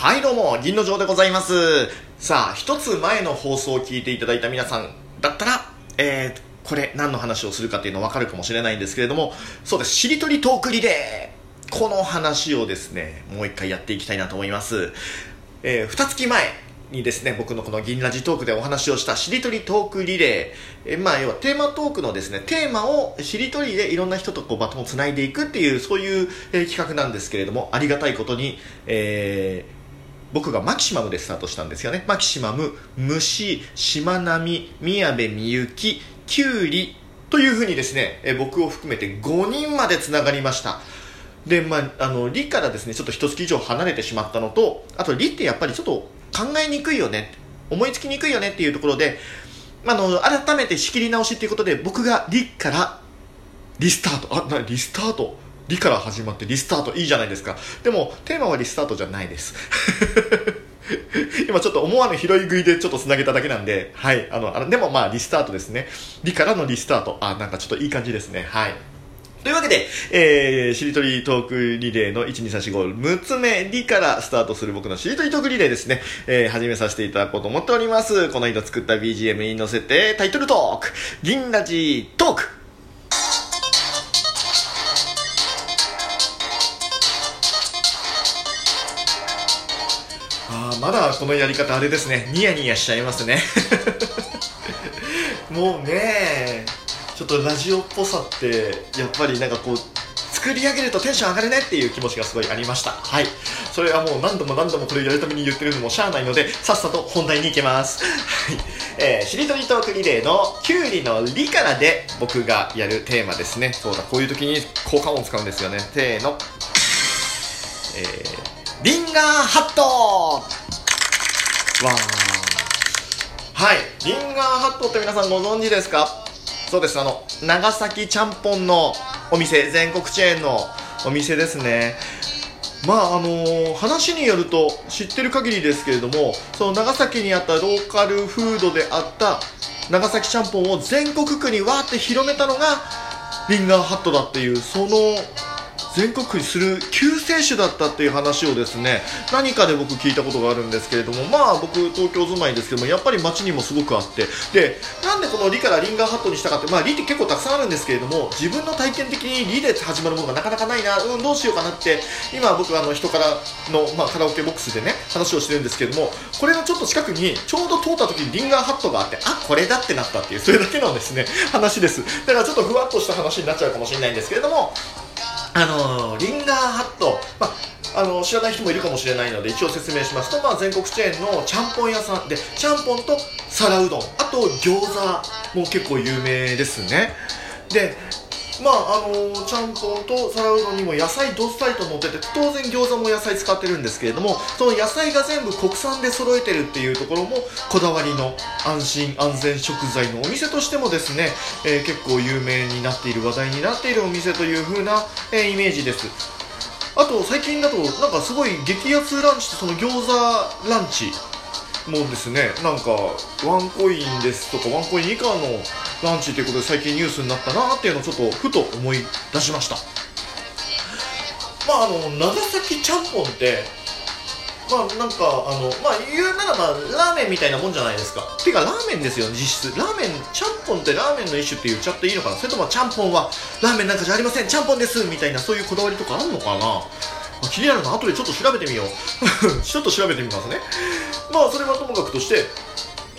はいどうも、銀の城でございます。さあ、一つ前の放送を聞いていただいた皆さんだったら、えー、これ何の話をするかっていうの分かるかもしれないんですけれども、そうです、しりとりトークリレーこの話をですね、もう一回やっていきたいなと思います。えー、二月前にですね、僕のこの銀ラジトークでお話をしたしりとりトークリレー、えまあ要はテーマトークのですね、テーマをしりとりでいろんな人とこうバトンをつないでいくっていう、そういう、えー企画なんですけれども、ありがたいことに、えー僕がマキシマムでスタートしたんですよね。マキシマム、虫、しまなみ、宮部みゆき、きゅうりというふうにですね、え僕を含めて5人までつながりました。で、まあ、あの、リからですね、ちょっと一月以上離れてしまったのと、あと、リってやっぱりちょっと考えにくいよね、思いつきにくいよねっていうところで、あの、改めて仕切り直しっていうことで、僕がリからリスタート。あ、な、リスタート。リから始まってリスタート。いいじゃないですか。でも、テーマはリスタートじゃないです。今ちょっと思わぬ拾い食いでちょっとつなげただけなんで、はい。あの、あのでもまあリスタートですね。リからのリスタート。あ、なんかちょっといい感じですね。はい。というわけで、えー、しりとりトークリレーの12345、6つ目、リからスタートする僕のしりとりトークリレーですね、えー、始めさせていただこうと思っております。この間作った BGM に乗せて、タイトルトーク、銀ラジトークまだこのやり方あれですね、ニヤニヤしちゃいますね。もうねちょっとラジオっぽさってやっぱりなんかこう作り上げるとテンション上がるねっていう気持ちがすごいありました。はい。それはもう何度も何度もこれをやるために言ってるのもしゃあないのでさっさと本題に行けます。はい、えー、しりとりトークリレーのキュウリのリからで僕がやるテーマですね。そうだこういう時に効果音を使うんですよね。せーの。えー、リンガーハットわー。はい、リンガーハットって皆さんご存知ですか？そうです、あの、長崎ちゃんぽんのお店、全国チェーンのお店ですね。まああのー話によると知ってる限りですけれどもその長崎にあったローカルフードであった長崎ちゃんぽんを全国区にわーって広めたのがリンガーハットだっていうその全国区にする救世主だったっていう話をですね何かで僕聞いたことがあるんですけれどもまあ僕東京住まいですけどもやっぱり街にもすごくあってでなんでこの「リ」からリンガーハットにしたかってまあ「リ」って結構たくさんあるんですけれども自分の体験的に「リ」で始まるものがなかなかないなうんどうしようかなって今僕あの人からの、まあ、カラオケボックスでね話をしてるんですけれどもこれのちょっと近くにちょうど通った時にリンガーハットがあってあこれだってなったっていうそれだけのですね話です。だからちょっとふわっとした話になっちゃうかもしれないんですけれどもあのリンガーハット、まあ、あの知らない人もいるかもしれないので一応説明しますと、まあ、全国チェーンのちゃんぽん屋さん。でちゃんぽんと皿うどん。あと餃子も結構有名ですね。でまああのちゃんぽんと皿うどんにも野菜どっさりと乗ってて当然餃子も野菜使ってるんですけれどもその野菜が全部国産で揃えてるっていうところもこだわりの安心安全食材のお店としてもですね、えー結構有名になっている話題になっているお店という風な、えーイメージです。あと最近だとなんかすごい激安ランチってその餃子ランチもうですね。なんかワンコインですとかワンコイン以下のランチということで最近ニュースになったなっていうのをちょっとふと思い出しました。まああの長崎ちゃんぽんってまあなんかあのまあ言うならばラーメンみたいなもんじゃないですか。てかラーメンですよ実質。ラーメンちゃんぽんってラーメンの一種って言っちゃっていいのかな？それともちゃんぽんはラーメンなんかじゃありませんちゃんぽんですみたいなそういうこだわりとかあるのかな？気になるな後でちょっと調べてみよう。ちょっと調べてみますね。まあそれはともかくとして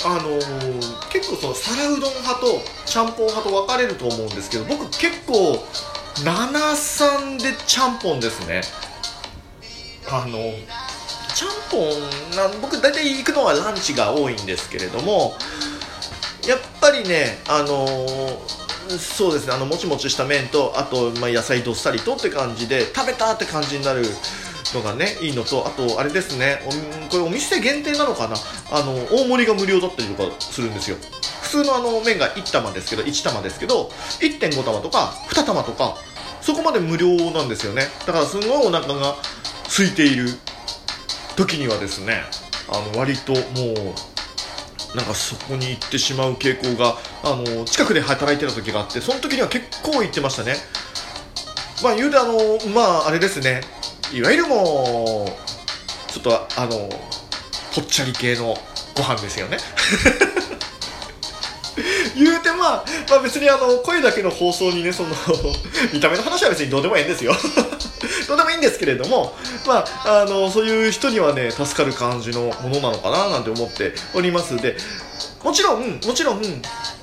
あのー結構その皿うどん派とちゃんぽん派と分かれると思うんですけど僕結構73でちゃんぽんですね。あのちゃんぽんな僕大体行くのはランチが多いんですけれどもやっぱりねあのーそうですね。あのもちもちした麺とあと、まあ、野菜どっさりとって感じで食べたって感じになるのがねいいのとあとあれですね。おこれお店限定なのかな？あの大盛りが無料だったりとかするんですよ。普通のあの麺が1玉ですけど1玉ですけど1.5玉とか2玉とかそこまで無料なんですよね。だからすごいお腹が空いている時にはですねあの割ともうなんかそこに行ってしまう傾向があの近くで働いてた時があってその時には結構行ってましたね。まあ言うてあのまああれですね。いわゆるもうちょっとあのぽっちゃり系のご飯ですよね。言うてまあ、まあ、別にあの声だけの放送にねその 見た目の話は別にどうでもいいんですよ。どうでもいいんですけれども、まあ、あのそういう人にはね助かる感じのものなのかななんて思っております。でもちろんもちろん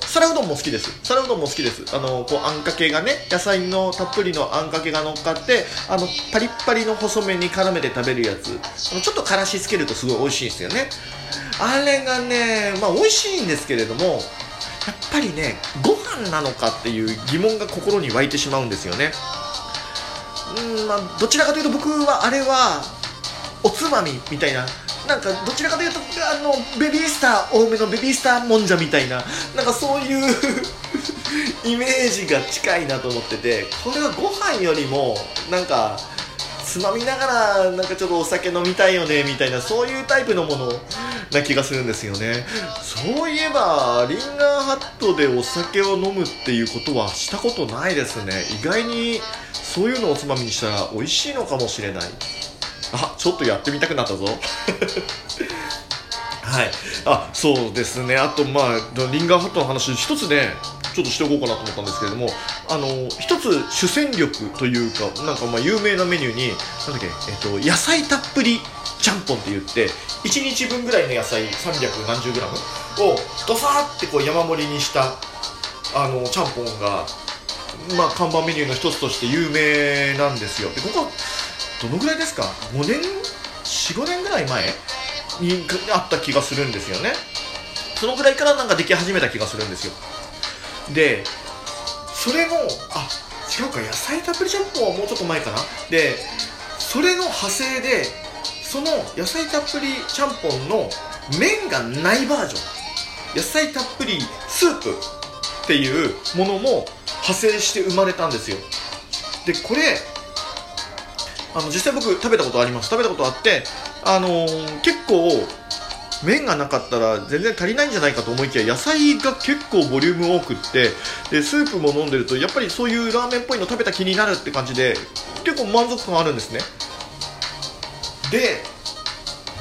皿うどんも好きです。皿うどんも好きです。あのこうあんかけがね野菜のたっぷりのあんかけが乗っかってあのパリッパリの細麺に絡めて食べるやつ。あのちょっとからしつけるとすごい美味しいんですよね。あれがねまあ美味しいんですけれどもやっぱりねご飯なのかっていう疑問が心に湧いてしまうんですよね。うんまあどちらかというと僕はあれはおつまみみたいな。なんかどちらかというとあのベビースター多めのベビースターもんじゃみたいな。なんかそういう イメージが近いなと思っててこれはご飯よりもなんかつまみながらなんかちょっとお酒飲みたいよねみたいなそういうタイプのものな気がするんですよね。そういえばリンガーハットでお酒を飲むっていうことはしたことないですね。意外にそういうのをおつまみにしたら美味しいのかもしれない。あちょっとやってみたくなったぞ。はい。あそうですね。あとまあリンガーハットの話一つねちょっとしておこうかなと思ったんですけれどもあの一つ主戦力というかなんかまあ有名なメニューになんだっけ、えっと、野菜たっぷりちゃんぽんって言って1日分ぐらいの野菜300何十グラムをドサーってこう山盛りにしたあのちゃんぽんが、まあ、看板メニューの一つとして有名なんですよ。でここどのぐらいですか？5年？45年ぐらい前？にあった気がするんですよね。そのぐらいからなんかでき始めた気がするんですよ。でそれのあ違うか野菜たっぷりちゃんぽんはもうちょっと前かな。でそれの派生でその野菜たっぷりちゃんぽんの麺がないバージョン。野菜たっぷりスープっていうものも派生して生まれたんですよ。でこれあの実際僕食べたことあります。食べたことあってあのー、結構麺がなかったら全然足りないんじゃないかと思いきや野菜が結構ボリューム多くってでスープも飲んでるとやっぱりそういうラーメンっぽいの食べた気になるって感じで結構満足感あるんですね。で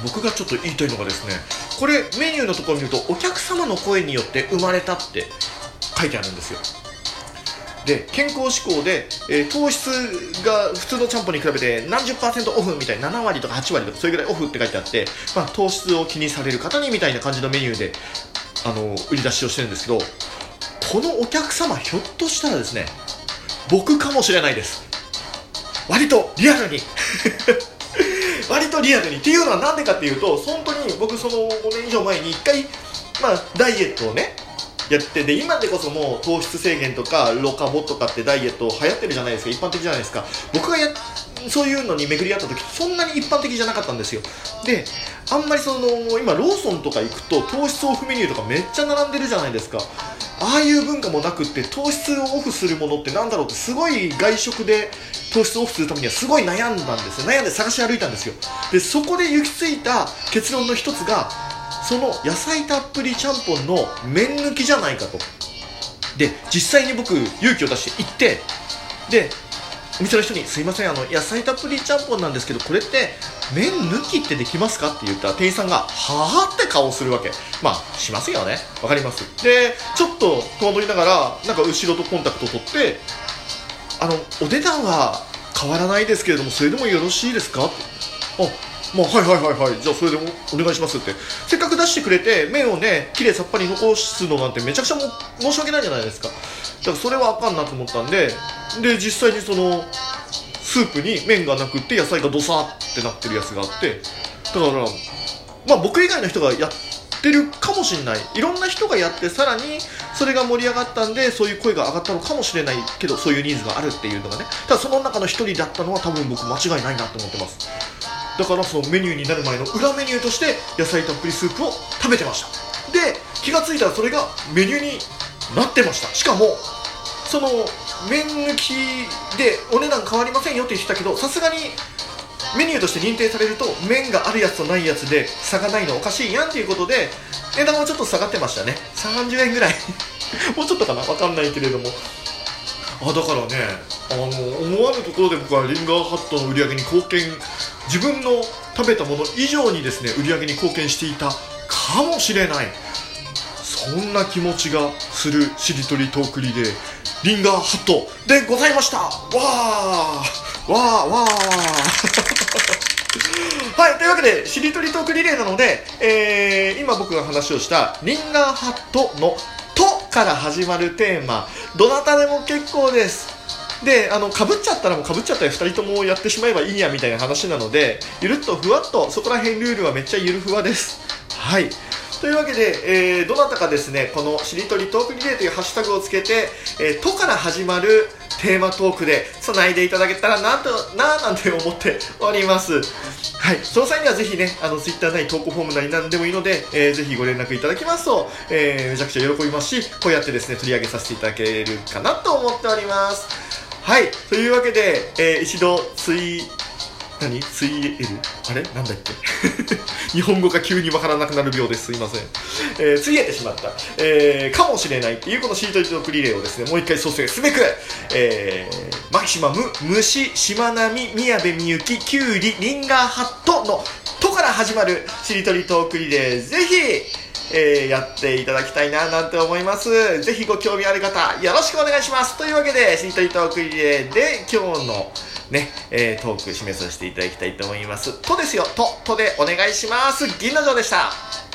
僕がちょっと言いたいのがですねこれメニューのところを見るとお客様の声によって生まれたって書いてあるんですよ。で健康志向で、えー、糖質が普通のちゃんぽんに比べて何十パーセントオフみたいな7割とか8割とかそれぐらいオフって書いてあって、まあ、糖質を気にされる方にみたいな感じのメニューであの売り出しをしてるんですけどこのお客様ひょっとしたらですね僕かもしれないです。割とリアルに。割とリアルに。っていうのはなんでかっていうと本当に僕その5年以上前に1回、まあ、ダイエットをねやってで今でこそもう糖質制限とかロカボとかってダイエット流行ってるじゃないですか一般的じゃないですか。僕がやそういうのに巡り合った時そんなに一般的じゃなかったんですよ。であんまりその今ローソンとか行くと糖質オフメニューとかめっちゃ並んでるじゃないですか。ああいう文化もなくって糖質をオフするものってなんだろうってすごい外食で糖質をオフするためにはすごい悩んだんですよ。悩んで探し歩いたんですよ。でそこで行き着いた結論の一つがその野菜たっぷりちゃんぽんの麺抜きじゃないかとで実際に僕勇気を出して行ってでお店の人に「すいませんあの野菜たっぷりちゃんぽんなんですけどこれって麺抜きってできますか?」って言ったら店員さんが「はあ?」って顔をするわけまあしますよねわかりますでちょっと戸惑いながらなんか後ろとコンタクトを取って「あのお値段は変わらないですけれどもそれでもよろしいですか?」ってあまあ、はいはいはいはい。じゃあそれでお願いしますって。せっかく出してくれて麺をねきれいさっぱり残すのなんてめちゃくちゃも申し訳ないじゃないですか。だからそれはあかんなと思ったんでで実際にそのスープに麺がなくって野菜がドサーってなってるやつがあって。だからまあ僕以外の人がやってるかもしれない。いろんな人がやってさらにそれが盛り上がったんでそういう声が上がったのかもしれないけどそういうニーズがあるっていうのがね。ただその中の一人だったのは多分僕間違いないなと思ってます。だからそのメニューになる前の裏メニューとして野菜たっぷりスープを食べてました。で気がついたらそれがメニューになってました。しかもその麺抜きでお値段変わりませんよって言ってたけどさすがにメニューとして認定されると麺があるやつとないやつで差がないのおかしいやんということで値段はちょっと下がってましたね。30円ぐらい。もうちょっとかな？分かんないけれども。あだからねあの思わぬところで僕はリンガーハットの売り上げに貢献自分の食べたもの以上にですね売り上げに貢献していたかもしれない。そんな気持ちがするしりとりトークリレーリンガーハットでございました。わーわーわー。はい、というわけで、しりとりトークリレーなので、えー、今僕が話をしたリンガーハットの「と」から始まるテーマ。どなたでも結構です。であのかぶっちゃったらもうかぶっちゃったら2人ともやってしまえばいいやみたいな話なのでゆるっとふわっとそこら辺ルールはめっちゃゆるふわです。はい。というわけで、えー、どなたかですねこのしりとりトークリレーというハッシュタグをつけて「えー、と」から始まるテーマトークでつないでいただけたらなとななんて思っております。はい。その際にはぜひねあのツイッターなり投稿フォームなり何でもいいので、えー、ぜひご連絡いただきますと、えー、めちゃくちゃ喜びますしこうやってですね取り上げさせていただけるかなと思っております。はいというわけで、えー、一度ツイ何？ツイエルあれ？なんだっけ？日本語が急にわからなくなる病です。すいません、えー、ついえてしまった、えー、かもしれないっていうこのシートトークリレーをですねもう一回蘇生すべく、えー、マキシマム虫しまなみ宮部みゆききゅうりリンガーハットの「と」から始まるしりとりトークリレー。ぜひえー、やっていただきたいななんて思いますぜひご興味ある方よろしくお願いしますというわけでしりとりトークリレーで今日のね、えー、トーク締めさせていただきたいと思います。とですよ、と、とでお願いします。銀の城でした。